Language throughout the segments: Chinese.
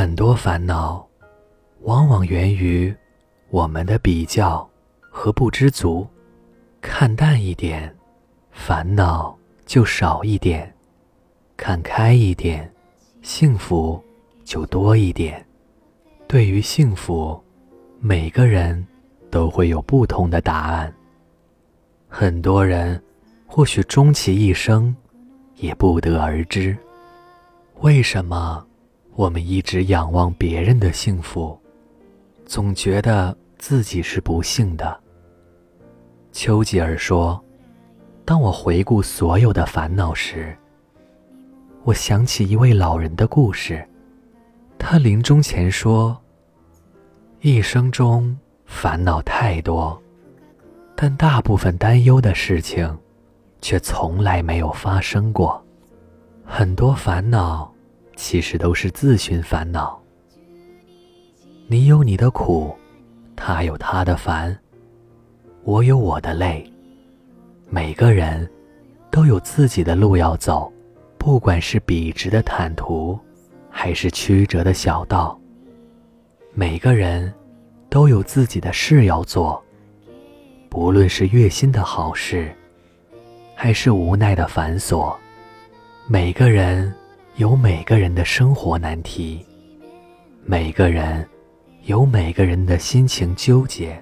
很多烦恼，往往源于我们的比较和不知足。看淡一点，烦恼就少一点；看开一点，幸福就多一点。对于幸福，每个人都会有不同的答案。很多人或许终其一生也不得而知，为什么我们一直仰望别人的幸福，总觉得自己是不幸的。丘吉尔说：“当我回顾所有的烦恼时，我想起一位老人的故事。他临终前说。”一生中烦恼太多，但大部分担忧的事情，却从来没有发生过。很多烦恼，其实都是自寻烦恼。你有你的苦，他有他的烦，我有我的累。每个人都有自己的路要走，不管是笔直的坦途，还是曲折的小道。每个人都有自己的事要做，不论是悦心的好事，还是无奈的繁琐。每个人有每个人的生活难题，每个人有每个人的心情纠结，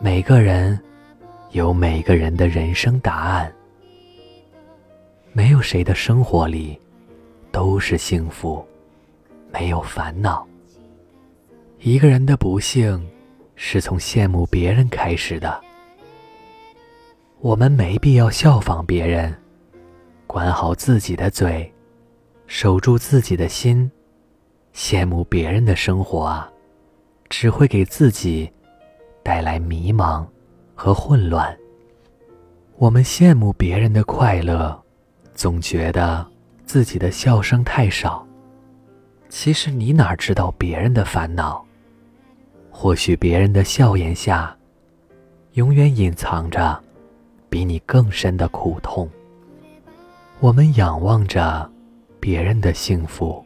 每个人有每个人的人生答案。没有谁的生活里都是幸福，没有烦恼。一个人的不幸，是从羡慕别人开始的。我们没必要效仿别人，管好自己的嘴，守住自己的心。羡慕别人的生活啊，只会给自己带来迷茫和混乱。我们羡慕别人的快乐，总觉得自己的笑声太少。其实你哪知道别人的烦恼？或许别人的笑颜下，永远隐藏着比你更深的苦痛。我们仰望着别人的幸福，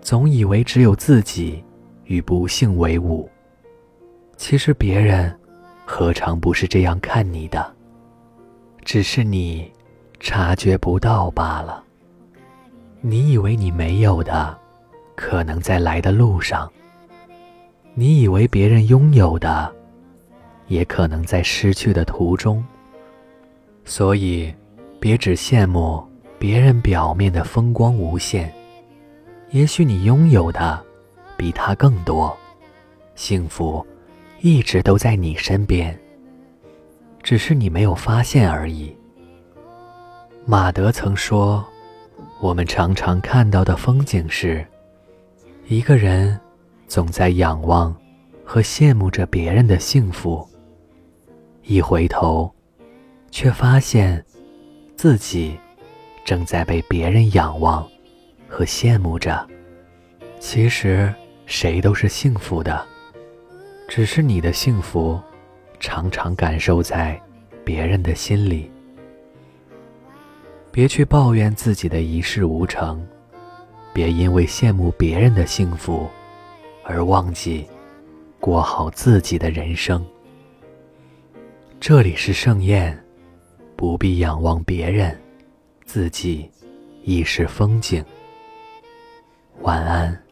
总以为只有自己与不幸为伍。其实别人何尝不是这样看你的？只是你察觉不到罢了。你以为你没有的，可能在来的路上。你以为别人拥有的，也可能在失去的途中。所以，别只羡慕别人表面的风光无限，也许你拥有的比他更多。幸福一直都在你身边，只是你没有发现而已。马德曾说：“我们常常看到的风景是，一个人。”总在仰望和羡慕着别人的幸福，一回头，却发现自己正在被别人仰望和羡慕着。其实谁都是幸福的，只是你的幸福常常感受在别人的心里。别去抱怨自己的一事无成，别因为羡慕别人的幸福。而忘记过好自己的人生。这里是盛宴，不必仰望别人，四季亦是风景。晚安。